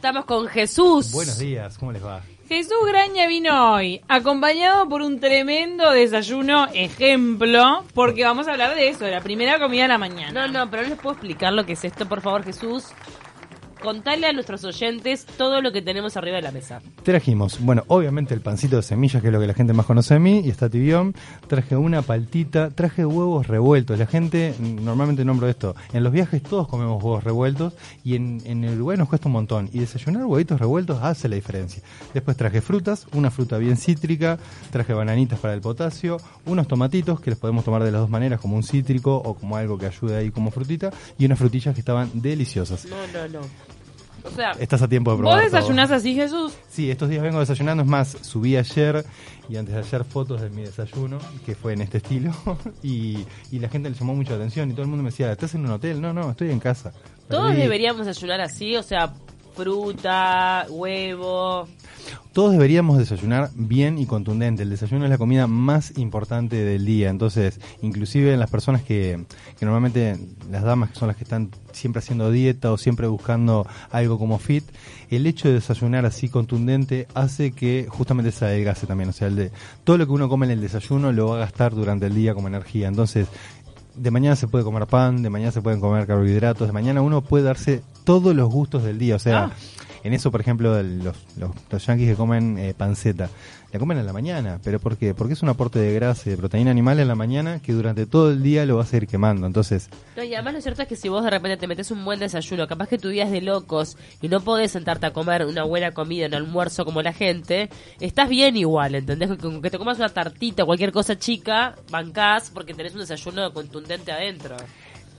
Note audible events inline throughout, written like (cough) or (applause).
Estamos con Jesús. Buenos días, ¿cómo les va? Jesús Graña vino hoy, acompañado por un tremendo desayuno ejemplo, porque vamos a hablar de eso, de la primera comida de la mañana. No, no, pero no les puedo explicar lo que es esto, por favor, Jesús. Contale a nuestros oyentes todo lo que tenemos arriba de la mesa. Trajimos, bueno, obviamente el pancito de semillas, que es lo que la gente más conoce de mí, y está tibión. Traje una paltita, traje huevos revueltos. La gente, normalmente nombro esto, en los viajes todos comemos huevos revueltos y en, en el Uruguay nos cuesta un montón. Y desayunar huevitos revueltos hace la diferencia. Después traje frutas, una fruta bien cítrica, traje bananitas para el potasio, unos tomatitos que los podemos tomar de las dos maneras, como un cítrico o como algo que ayude ahí como frutita, y unas frutillas que estaban deliciosas. No, no, no. O sea, Estás a tiempo de ¿Vos probar. todo. desayunás así, Jesús? Sí, estos días vengo desayunando. Es más, subí ayer y antes de ayer fotos de mi desayuno, que fue en este estilo. (laughs) Y, y la gente le llamó mucho la atención y todo el mundo me decía, ¿estás en un hotel? No, no, estoy en casa. todos Perdí- deberíamos desayunar así, o sea, fruta, huevo. Todos deberíamos desayunar bien y contundente. El desayuno es la comida más importante del día. Entonces, inclusive en las personas que, que normalmente, las damas que son las que están siempre haciendo dieta o siempre buscando algo como fit, el hecho de desayunar así contundente hace que justamente se adelgase también. O sea, el de, todo lo que uno come en el desayuno lo va a gastar durante el día como energía. Entonces, de mañana se puede comer pan, de mañana se pueden comer carbohidratos, de mañana uno puede darse todos los gustos del día. O sea, Ah. en eso, por ejemplo, los, los yanquis que comen eh, panceta, la comen en la mañana. ¿Pero por qué? Porque es un aporte de grasa y de proteína animal en la mañana que durante todo el día lo vas a ir quemando. Entonces, No, y además lo cierto es que si vos de repente te metes un buen desayuno, capaz que tu día es de locos y no podés sentarte a comer una buena comida en almuerzo como la gente, estás bien igual, ¿entendés? Con que te comas una tartita o cualquier cosa chica, bancás porque tenés un desayuno contundente adentro.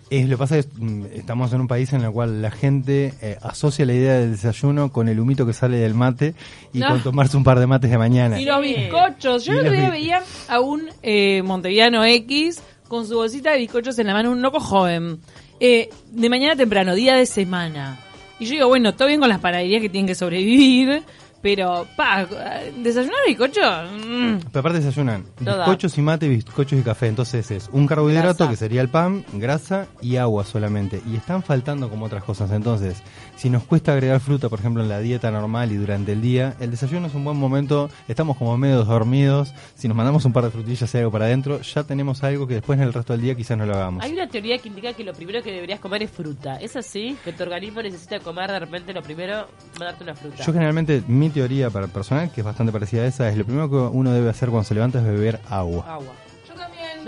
Es, lo que pasa es que mm, estamos en un país en el cual la gente eh, asocia la idea del desayuno con el humito que sale del mate y No. con tomarse un par de mates de mañana. Y los bizcochos. Yo el otro día veía a un eh, monteviano X con su bolsita de bizcochos en la mano, un loco joven. Eh, de mañana temprano, día de semana. Y yo digo, bueno, todo bien con las panaderías que tienen que sobrevivir, pero, pa, ¿desayunar bizcocho? Mm. Pero aparte desayunan Toda. bizcochos y mate, bizcochos y café. Entonces es un carbohidrato Grasa. que sería el pan, grasa y agua solamente. Y están faltando como otras cosas. Entonces, si nos cuesta agregar fruta, por ejemplo, en la dieta normal y durante el día, el desayuno es un buen momento. Estamos como medio dormidos. Si nos mandamos un par de frutillas y algo para adentro, ya tenemos algo que después en el resto del día quizás no lo hagamos. Hay una teoría que indica que lo primero que deberías comer es fruta. ¿Es así? Que tu organismo necesita comer de repente lo primero, mandarte una fruta. Yo generalmente, mi teoría para personal, que es bastante parecida a esa, es lo primero que uno debe hacer cuando se levanta es beber agua. Agua.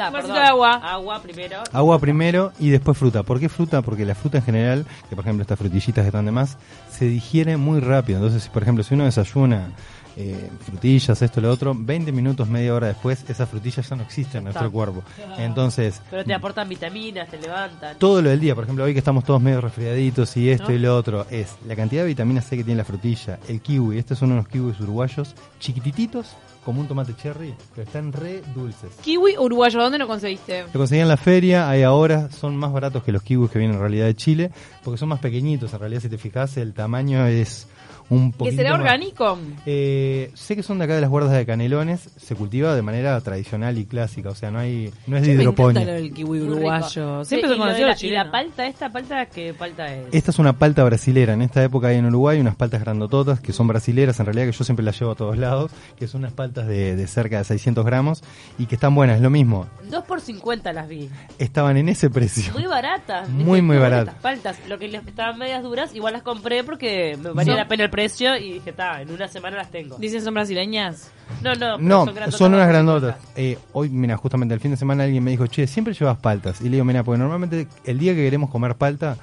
Yo también, Da, un vasito perdón. de agua. Agua primero. Agua primero y después fruta. ¿Por qué fruta? Porque la fruta en general, que por ejemplo estas frutillitas que están de más, se digiere muy rápido. Entonces, por ejemplo, si uno desayuna eh, frutillas, esto, lo otro, 20 minutos, media hora después, esas frutillas ya no existen en nuestro cuerpo. (laughs) Entonces, Pero te aportan vitaminas, te levantan. todo lo del día, por ejemplo, hoy que estamos todos medio resfriaditos y esto ¿No? y lo otro, es la cantidad de vitamina C que tiene la frutilla, el kiwi, estos son unos kiwis uruguayos, chiquitititos, como un tomate cherry, pero están re dulces. Kiwi uruguayo, ¿dónde lo conseguiste? Lo conseguí en la feria, hay ahora, son más baratos que los kiwis que vienen en realidad de Chile, porque son más pequeñitos, en realidad si te fijas el tamaño es un ¿Que será orgánico? Eh, sé que son de acá de las guardas de Canelones, se cultiva de manera tradicional y clásica, o sea, no hay no es de Me hidroponía. lo del kiwi uruguayo. Siempre y se conoció la, y la palta, esta palta, ¿qué palta es? Esta es una palta brasilera. En esta época hay en Uruguay unas paltas grandototas que son brasileras, en realidad que yo siempre las llevo a todos lados, que son unas paltas de, de cerca de 600 gramos y que están buenas. Es lo mismo, 2 por 50 las vi. estaban en ese precio. Muy baratas. Muy, Dije, muy baratas. paltas. Lo que les estaban medias duras, igual las compré porque me valía No. la pena el precio y dije, está, en una semana las tengo. Dicen son brasileñas. No, no, No, son, grandotas, son unas dos grandotas. 50. Eh, hoy, mira, justamente el fin de semana alguien me dijo, che, siempre llevas paltas. Y le digo, mira, porque normalmente el día que queremos comer palta,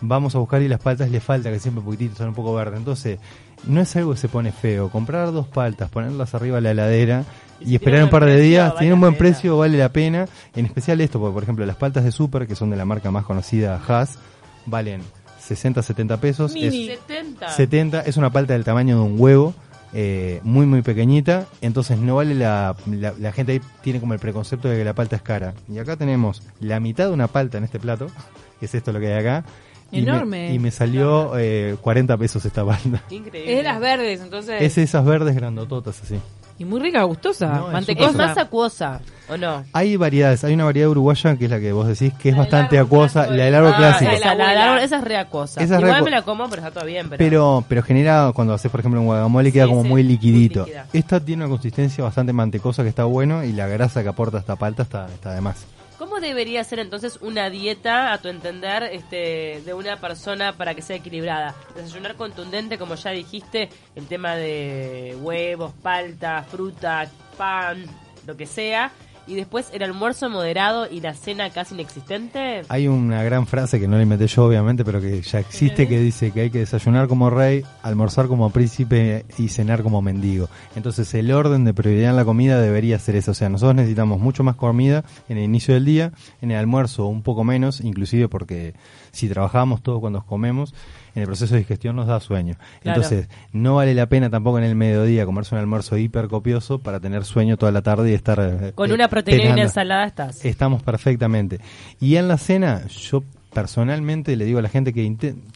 vamos a buscar y las paltas le falta, que siempre poquititos, son un poco verdes. Entonces, no es algo que se pone feo. Comprar dos paltas, ponerlas arriba de la heladera Y esperar un par de días, vale tiene un buen precio, vale la pena. En especial esto, porque por ejemplo las paltas de Super, que son de la marca más conocida, Haas, valen 60, 70 pesos. Es- Mini. 70. 70 es una palta del tamaño de un huevo, eh, muy muy pequeñita, entonces no vale la, la, la gente ahí tiene como el preconcepto de que la palta es cara. Y acá tenemos la mitad de una palta en este plato, (laughs) que es esto lo que hay acá. y me- Enorme. Y me, salió eh, 40 pesos esta palta. Increíble. Es de las verdes, entonces. Es esas verdes grandototas así. Y muy rica, gustosa, No, es Es mantecosa. más acuosa, ¿o no? Hay variedades, hay una variedad uruguaya que es la que vos decís que es La bastante acuosa, clásico. la del árbol Ah, clásico. esa. La, la árbol- esa es re acuosa. Esa es re Igual acu- me la como, pero está todo bien. Pero, Pero, pero genera, cuando haces por ejemplo un guacamole, queda Sí, como sí, muy muy liquidito. líquida. Esta tiene una consistencia bastante mantecosa que está bueno y la grasa que aporta esta palta está, está de más. ¿Cómo debería ser entonces una dieta, a tu entender, este, de una persona para que sea equilibrada? Desayunar contundente, como ya dijiste, el tema de huevos, palta, fruta, pan, lo que sea. Y después el almuerzo moderado y la cena casi inexistente. Hay una gran frase que no la inventé yo, obviamente, pero que ya existe, que dice que hay que desayunar como rey, almorzar como príncipe y cenar como mendigo. Entonces, el orden de prioridad en la comida debería ser eso. O sea, nosotros necesitamos mucho más comida en el inicio del día, en el almuerzo un poco menos, inclusive porque si trabajamos todos cuando comemos, en el proceso de digestión nos da sueño. Claro. Entonces, no vale la pena tampoco en el mediodía comerse un almuerzo hiper copioso para tener sueño toda la tarde y estar... Con eh, una proteína y una ensalada estás. Estamos perfectamente. Y en la cena, yo personalmente le digo a la gente que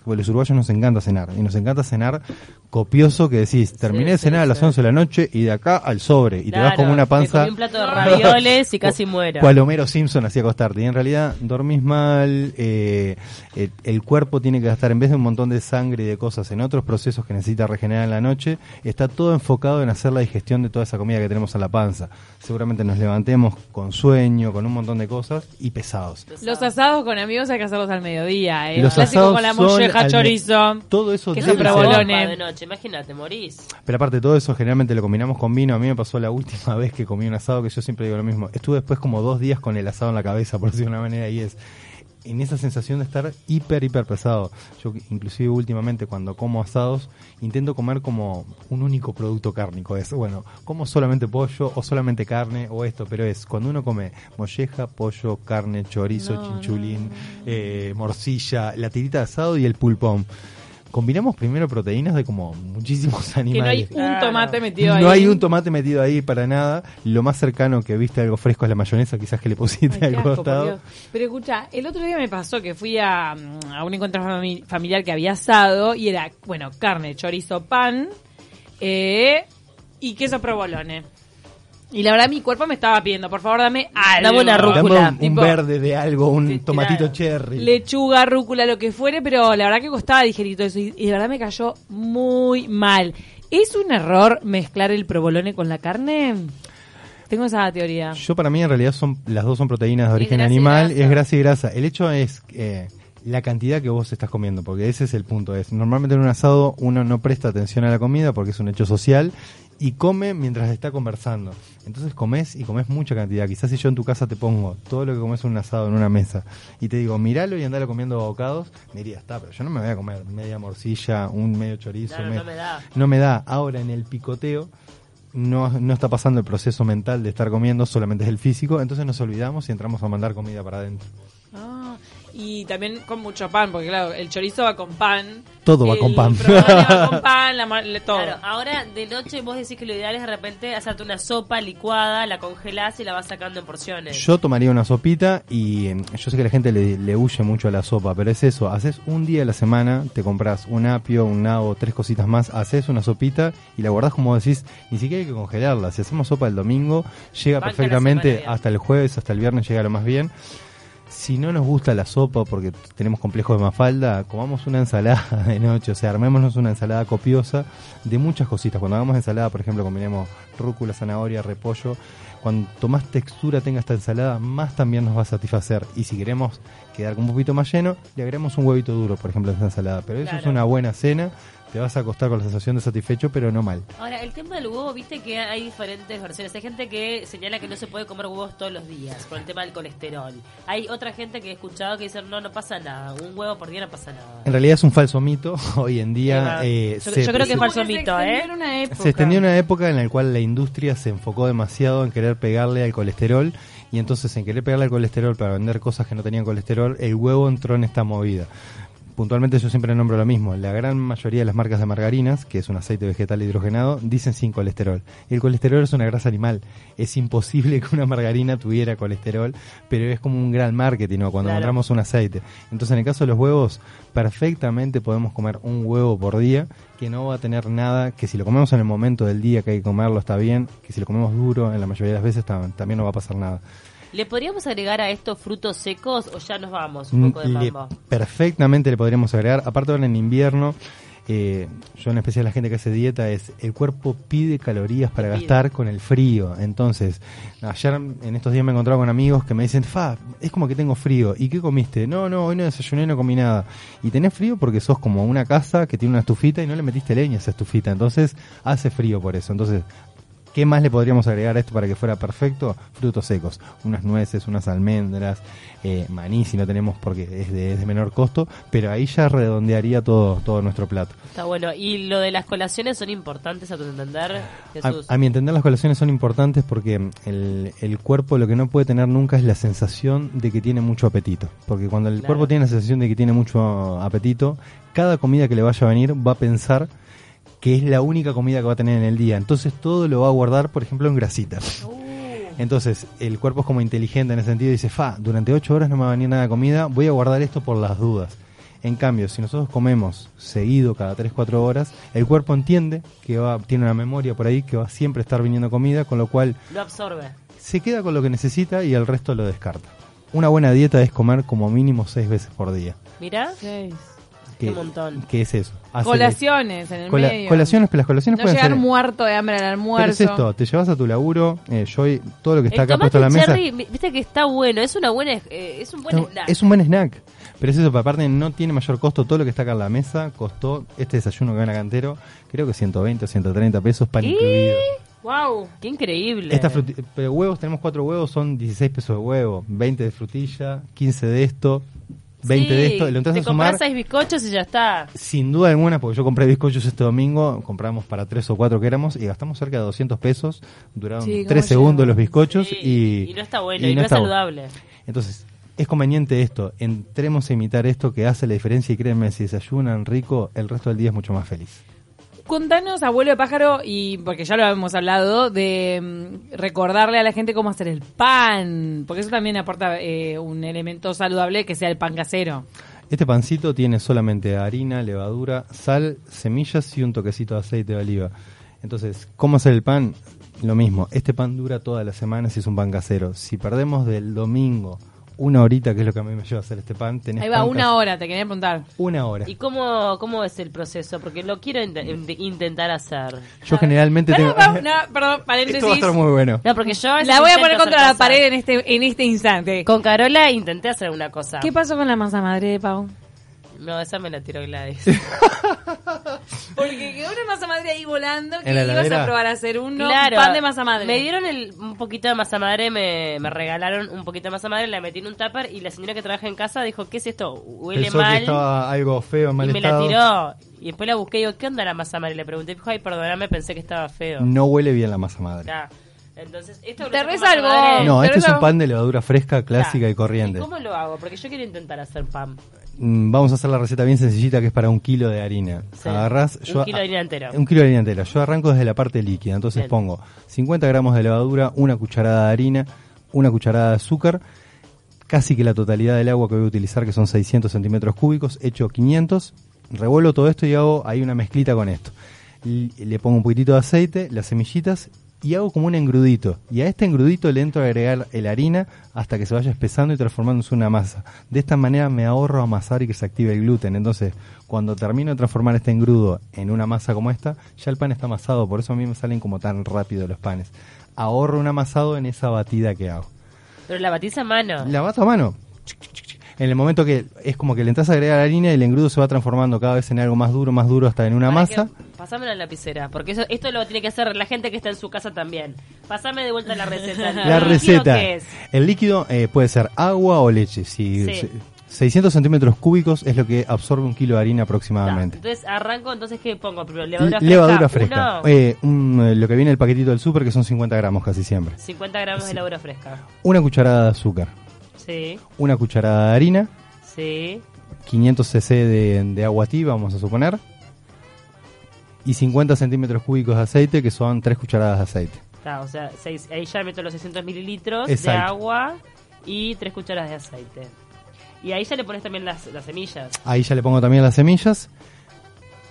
porque los uruguayos nos encanta cenar. Y nos encanta cenar copioso, que decís, terminé de sí, cenar a las sí. 11 de la noche y de acá al sobre. Y te vas como una panza. un plato de ravioles y (laughs) casi muero. Cual Homero Simpson hacía acostarte. Y en realidad dormís mal, eh, el, el cuerpo tiene que gastar, en vez de un montón de sangre y de cosas en otros procesos que necesita regenerar en la noche, está todo enfocado en hacer la digestión de toda esa comida que tenemos en la panza. Seguramente nos levantemos con sueño, con un montón de cosas y pesados. Los asados con amigos hay que hacerlos al mediodía, ¿eh? Los Clásico asados con la son molleja al chorizo. Todo eso debe ser- provolones. de noche, imagínate, morís. Pero aparte todo eso generalmente lo combinamos con vino. A mí me pasó la última vez que comí un asado que yo siempre digo lo mismo. Estuve después como dos días con el asado en la cabeza, por decirlo de una manera, y es en esa sensación de estar hiper, hiper pesado. Yo inclusive últimamente cuando como asados intento comer como un único producto cárnico. Es, bueno, como solamente pollo o solamente carne o esto, pero es cuando uno come molleja, pollo, carne, chorizo, No, chinchulín, eh, morcilla, la tirita de asado y el pulpón. Combinamos primero proteínas de como muchísimos (laughs) Que no hay animales. un tomate metido ahí. No hay un tomate metido ahí para nada. Lo más cercano que viste algo fresco es la mayonesa, quizás que le pusiste Ay, al asco, costado. Pero escucha, el otro día me pasó que fui a, a un encuentro fami- familiar que había asado y era, bueno, carne, chorizo, pan eh, y queso provolone. Y la verdad mi cuerpo me estaba pidiendo, por favor dame algo. Dame una rúcula. Dame un, verde de algo, un Sí, tomatito claro. cherry. Lechuga, rúcula, lo que fuere, pero la verdad que costaba digerir todo eso y, y de verdad me cayó muy mal. ¿Es un error mezclar el provolone con la carne? Tengo esa teoría. Yo para mí en realidad son las dos son proteínas de Es origen animal, grasa. es grasa y grasa. El hecho es eh, la cantidad que vos estás comiendo, porque ese es el punto. Es normalmente en un asado uno no presta atención a la comida porque es un hecho social y come mientras está conversando. Entonces comes y comes mucha cantidad. Quizás si yo en tu casa te pongo todo lo que comes en un asado en una mesa y te digo, miralo y andalo comiendo bocados, me dirías, está, pero yo no me voy a comer media morcilla, un medio chorizo. Claro, me- no me da. no me da. Ahora en el picoteo no, no está pasando el proceso mental de estar comiendo, solamente es el físico, entonces nos olvidamos y entramos a mandar comida para adentro. Y también con mucho pan, porque claro, el chorizo va con pan. Todo va con pan. va con (laughs) pan, la, todo. Claro, ahora de noche vos decís que lo ideal es de repente hacerte una sopa licuada, la congelás y la vas sacando en porciones. Yo tomaría una sopita y eh, yo sé que la gente le, le huye mucho a la sopa, pero es eso, haces un día a la semana, te compras un apio, un nabo, tres cositas más, haces una sopita y la guardás como decís, ni siquiera hay que congelarla. Si hacemos sopa el domingo, llega Banca la perfectamente hasta el jueves, hasta el viernes llega lo más bien. Si no nos gusta la sopa porque tenemos complejo de mafalda, comamos una ensalada (laughs) de noche, o sea, armémonos una ensalada copiosa de muchas cositas. Cuando hagamos ensalada, por ejemplo, combinemos rúcula, zanahoria, repollo. Cuanto más textura tenga esta ensalada, más también nos va a satisfacer. Y si queremos quedar con un poquito más lleno, le agregamos un huevito duro, por ejemplo, a esta ensalada. Pero eso es una buena cena, te vas a acostar con la sensación de satisfecho, pero no mal. Ahora, el tema del huevo, viste que hay diferentes versiones. Hay gente que señala que no se puede comer huevos todos los días por el tema del colesterol. Hay otra gente que he escuchado que dice, no, no pasa nada. Un huevo por día no pasa nada. En realidad es un falso mito. (laughs) Hoy en día... Eh, yo- se- yo creo que es falso mito, se ¿eh? extendió en una época. Se extendió una época en la cual la industria se enfocó demasiado en querer pegarle al colesterol y entonces en querer pegarle al colesterol para vender cosas que no tenían colesterol, el huevo entró en esta movida. Puntualmente yo siempre nombro lo mismo. La gran mayoría de las marcas de margarinas, que es un aceite vegetal hidrogenado, dicen sin colesterol. El colesterol es una grasa animal. Es imposible (laughs) que una margarina tuviera colesterol, pero es como un gran marketing ¿no? cuando Claro. encontramos un aceite. Entonces, en el caso de los huevos, perfectamente podemos comer un huevo por día que no va a tener nada, que si lo comemos en el momento del día que hay que comerlo está bien, que si lo comemos duro, en la mayoría de las veces ta- también no va a pasar nada. ¿Le podríamos agregar a esto frutos secos o ya nos vamos un poco de Le- perfectamente le podríamos agregar. Aparte ahora en invierno, eh, yo en especial la gente que hace dieta es el cuerpo pide calorías para Pide. gastar con el frío. Entonces, ayer en estos días me he encontrado con amigos que me dicen, Fa, es como que tengo frío. ¿Y qué comiste? No, no, hoy no desayuné, no comí nada. Y tenés frío porque sos como una casa que tiene una estufita y no le metiste leña a esa estufita. Entonces, hace frío por eso. Entonces, ¿Qué más le podríamos agregar a esto para que fuera perfecto? Frutos secos, unas nueces, unas almendras, eh, maní si no tenemos porque es de, es de menor costo, pero ahí ya redondearía todo, todo nuestro plato. Está bueno. ¿Y lo de las colaciones son importantes a tu entender, A, Jesús? a mi entender las colaciones son importantes porque el, el cuerpo lo que no puede tener nunca es la sensación de que tiene mucho apetito. Porque cuando el Claro. cuerpo tiene la sensación de que tiene mucho apetito, cada comida que le vaya a venir va a pensar que es la única comida que va a tener en el día. Entonces todo lo va a guardar, por ejemplo, en grasitas. Uh. Entonces, el cuerpo es como inteligente en ese sentido, y dice, fa, durante 8 horas no me va a venir nada de comida, voy a guardar esto por las dudas. En cambio, si nosotros comemos seguido cada 3-4 horas, el cuerpo entiende que va, tiene una memoria por ahí que va a siempre estar viniendo comida, con lo cual... Lo absorbe. Se queda con lo que necesita y el resto lo descarta. Una buena dieta es comer como mínimo 6 veces por día. Mira, 6. Qué montón. que es eso? Hacer- Colaciones en el cola- medio. colaciones, pero las colaciones No pueden llegar ser... muerto de hambre al Pero almuerzo. es esto, te llevas a tu laburo, eh, yo hoy- todo lo que está el acá puesto en la mesa... cherry, mi- viste que está bueno, es una buena, eh, es un buen No, snack. Es un buen snack. Pero es eso, pero aparte no tiene mayor costo. Todo lo que está acá en la mesa costó este desayuno que gana Cantero, creo que 120 o 130 pesos, pan ¿Y? incluido. Wow. Qué increíble. Esta fruti- pero huevos, tenemos cuatro huevos, son 16 pesos de huevo, 20 de frutilla, 15 de esto, 20 de esto. Lo entras te a sumar, compras seis bizcochos y ya está. sin duda alguna, porque yo compré bizcochos este domingo, compramos para tres o cuatro que éramos y gastamos cerca de 200 pesos. Duraron Sí, ¿cómo 3 segundos los bizcochos Sí, y, y no está bueno, y, no, es bueno. saludable. Entonces, es conveniente esto, entremos a imitar esto que hace la diferencia y créanme, si desayunan rico, el resto del día es mucho más feliz. Contanos, abuelo de pájaro, y porque ya lo hemos hablado, de mm, recordarle a la gente cómo hacer el pan, porque eso también aporta eh, un elemento saludable que sea el pan casero. Este pancito tiene solamente harina, levadura, sal, semillas y un toquecito de aceite de oliva. Entonces, ¿cómo hacer el pan? Lo mismo, este pan dura toda la semana si es un pan casero. Si perdemos del domingo una horita, que es lo que a mí me lleva a hacer este pan, tenés Ahí va, pan una hora, te quería preguntar. Una hora. ¿Y cómo, cómo es el proceso? Porque lo quiero int- in- intentar hacer. Yo generalmente tengo... Perdón, no, perdón, Esto paréntesis. va a estar muy bueno. No, porque yo La voy a poner contra la pared en este, en este instante. Con Carola intenté hacer una cosa. ¿Qué pasó con la masa madre de Pau? No, esa me la tiró Gladys. (laughs) Porque quedó una masa madre ahí volando que ibas heladera. a probar a hacer uno, claro. pan de masa madre. Me dieron el- un poquito de masa madre, me, me regalaron un poquito de masa madre, la metí en un tupper y la señora que trabaja en casa dijo, ¿qué es esto? Huele Pensó que mal. estaba algo feo, mal Y me la tiró. Y después la busqué y digo, ¿qué onda la masa madre? Y le pregunté, dijo, ay, perdóname, pensé que estaba feo. No huele bien la masa madre. Ya. Entonces, esto Te resalvo. No, este es un pan de levadura fresca, clásica Ya. y corriente. ¿Y cómo lo hago? Porque yo quiero intentar hacer pan. Mm, Vamos a hacer la receta bien sencillita que es para un kilo de harina. Sí. Agarrás, Un kilo de harina entera. Un kilo de harina entera. Yo arranco desde la parte líquida. Entonces Bien. pongo 50 gramos de levadura, una cucharada de harina, una cucharada de azúcar, casi que la totalidad del agua que voy a utilizar, que son 600 centímetros cúbicos, hecho 500. Revuelvo todo esto y hago ahí una mezclita con esto. Le pongo un poquitito de aceite, las semillitas y hago como un engrudito. Y a este engrudito le entro a agregar la harina hasta que se vaya espesando y transformándose en una masa. De esta manera me ahorro amasar y que se active el gluten. Entonces, cuando termino de transformar este engrudo en una masa como esta, ya el pan está amasado. Por eso a mí me salen como tan rápido los panes. Ahorro un amasado en esa batida que hago. Pero la batís a mano. La bato a mano. En el momento que es como que le entras a agregar harina el engrudo se va transformando cada vez en algo más duro, más duro hasta en una Para masa. Pasame la lapicera, porque eso, esto lo tiene que hacer la gente que está en su casa también. Pasame de vuelta la receta. (laughs) La ¿El líquido receta. qué es? El líquido eh, puede ser agua o leche. Si Sí. se- 600 centímetros cúbicos es lo que absorbe un kilo de harina aproximadamente. Entonces arranco, entonces ¿qué pongo? Primero, levadura fresca. Levadura fresca. Eh, un, eh, lo que viene en el paquetito del súper que son 50 gramos casi siempre. 50 gramos de levadura fresca. Una cucharada de azúcar. Sí, Una cucharada de harina. sí. 500 cc de, de agua tibia, vamos a suponer, y 50 centímetros cúbicos de aceite, que son 3 cucharadas de aceite. O sea, seis- ahí ya meto los 600 mililitros Exacto. de agua y 3 cucharadas de aceite. Y ahí ya le pones también las, las semillas. Ahí ya le pongo también las semillas.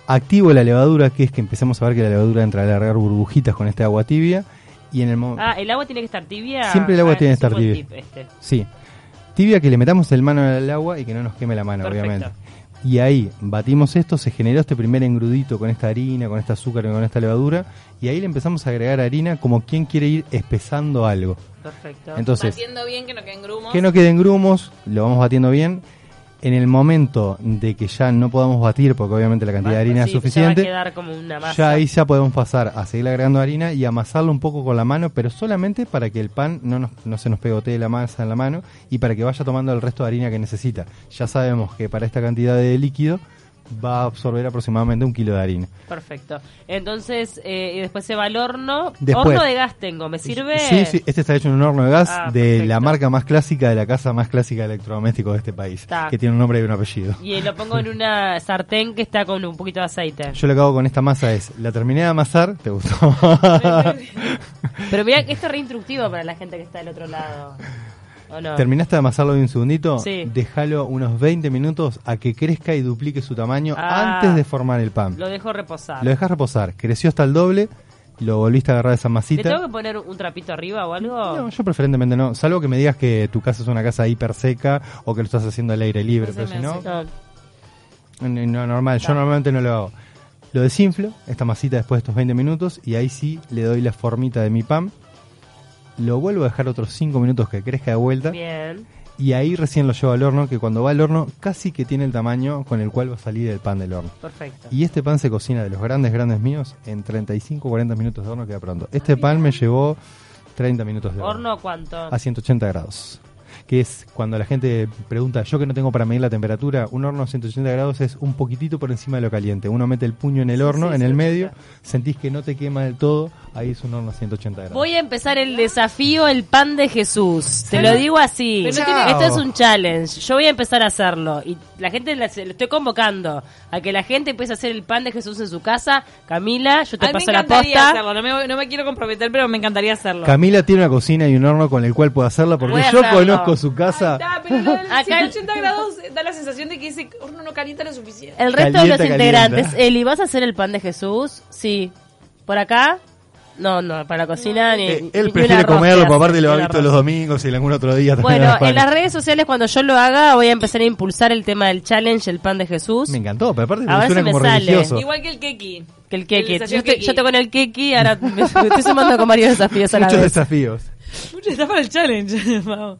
Activo la levadura, que es que empecemos a ver que la levadura entra a largar burbujitas con este agua tibia. Y en el Ah, ¿el agua tiene que estar tibia? Siempre el agua Ah, tiene que estar tibia. este. Sí. Tibia que le metamos el mano al agua y que no nos queme la mano, Perfecto. obviamente. Y ahí batimos esto, se generó este primer engrudito con esta harina, con este azúcar y con esta levadura. Y ahí le empezamos a agregar harina como quien quiere ir espesando algo. Perfecto. Entonces, Batiendo bien que no queden grumos. que no queden grumos, lo vamos batiendo bien. En el momento de que ya no podamos batir, porque obviamente la cantidad de harina Sí, es suficiente, Ya va a quedar como una masa. ya ahí ya podemos pasar a seguir agregando harina y amasarlo un poco con la mano, pero solamente para que el pan no, nos- no se nos pegotee la masa en la mano y para que vaya tomando el resto de harina que necesita. Ya sabemos que para esta cantidad de líquido va a absorber aproximadamente un kilo de harina. Perfecto. Entonces, eh, y después se va al horno. Después. Horno de gas tengo, ¿me sirve? Sí, sí, este está hecho en un horno de gas Ah, de perfecto. la marca más clásica de la casa más clásica de electrodomésticos de este país, que tiene un nombre y un apellido. Y lo pongo en una sartén que está con un poquito de aceite. Yo lo que hago con esta masa es, la terminé de amasar, ¿te gustó? (laughs) Pero mira que esto es re instructivo para la gente que está del otro lado. ¿Terminaste de amasarlo de un segundito? Sí. Déjalo unos 20 minutos a que crezca y duplique su tamaño Ah. antes de formar el pan. Lo dejo reposar. Lo dejas reposar. Creció hasta el doble, lo volviste a agarrar esa ¿Le masita. tengo que poner un trapito arriba o algo? No, yo preferentemente no. Salvo que me digas que tu casa es una casa hiper seca o que lo estás haciendo al aire libre. Pero si no. No. no, no, normal. Yo normalmente no lo hago. Lo desinflo, esta masita después de estos 20 minutos, y ahí sí le doy la formita de mi pan. Lo vuelvo a dejar otros 5 minutos que crezca de vuelta. Bien. Y ahí recién lo llevo al horno, que cuando va al horno casi que tiene el tamaño con el cual va a salir el pan del horno. Perfecto. Y este pan se cocina de los grandes, grandes míos en 35 40 minutos de horno queda pronto. Este pan me llevó 30 minutos de horno. ¿Horno cuánto? A 180 grados. Que es cuando la gente pregunta, yo que no tengo para medir la temperatura, un horno a 180 grados es un poquitito por encima de lo caliente. Uno mete el puño en el horno, sí, en el 180. medio, sentís que no te quema del todo, ahí es un horno a 180 grados. Voy a empezar el desafío El Pan de Jesús. Te lo digo así. Esto es un challenge. Yo voy a empezar a hacerlo. Y la gente, la, le estoy convocando a que la gente empiece a hacer el Pan de Jesús en su casa. Camila, yo te A me paso la posta. hacerlo. No me, no me quiero comprometer, pero me encantaría hacerlo. Camila tiene una cocina y un horno con el cual puede hacerlo porque yo hacerlo. Conozco su casa. Ahí está, pero lo del (laughs) Acá- 180 grados da la sensación de que ese horno no calienta lo suficiente. El resto de Calienta, los integrantes. calienta. Eli, ¿vas a hacer el Pan de Jesús? Sí. ¿Por acá? No, no, para la cocina ni. Eh, ni- él ni prefiere comerlo, hace, aparte lo ni ha visto los domingos y en algún otro día. también Bueno, en las redes sociales cuando yo lo haga voy a empezar a impulsar el tema del challenge, el pan de Jesús. Me encantó, pero aparte A ver suena si me como sale. religioso. Igual que el keki. Que el keki. El Yo, estoy, keki. yo estoy con el keki, ahora me, me estoy sumando con varios desafíos a la Muchos vez. desafíos. Mucho está para el challenge. (laughs) Vamos.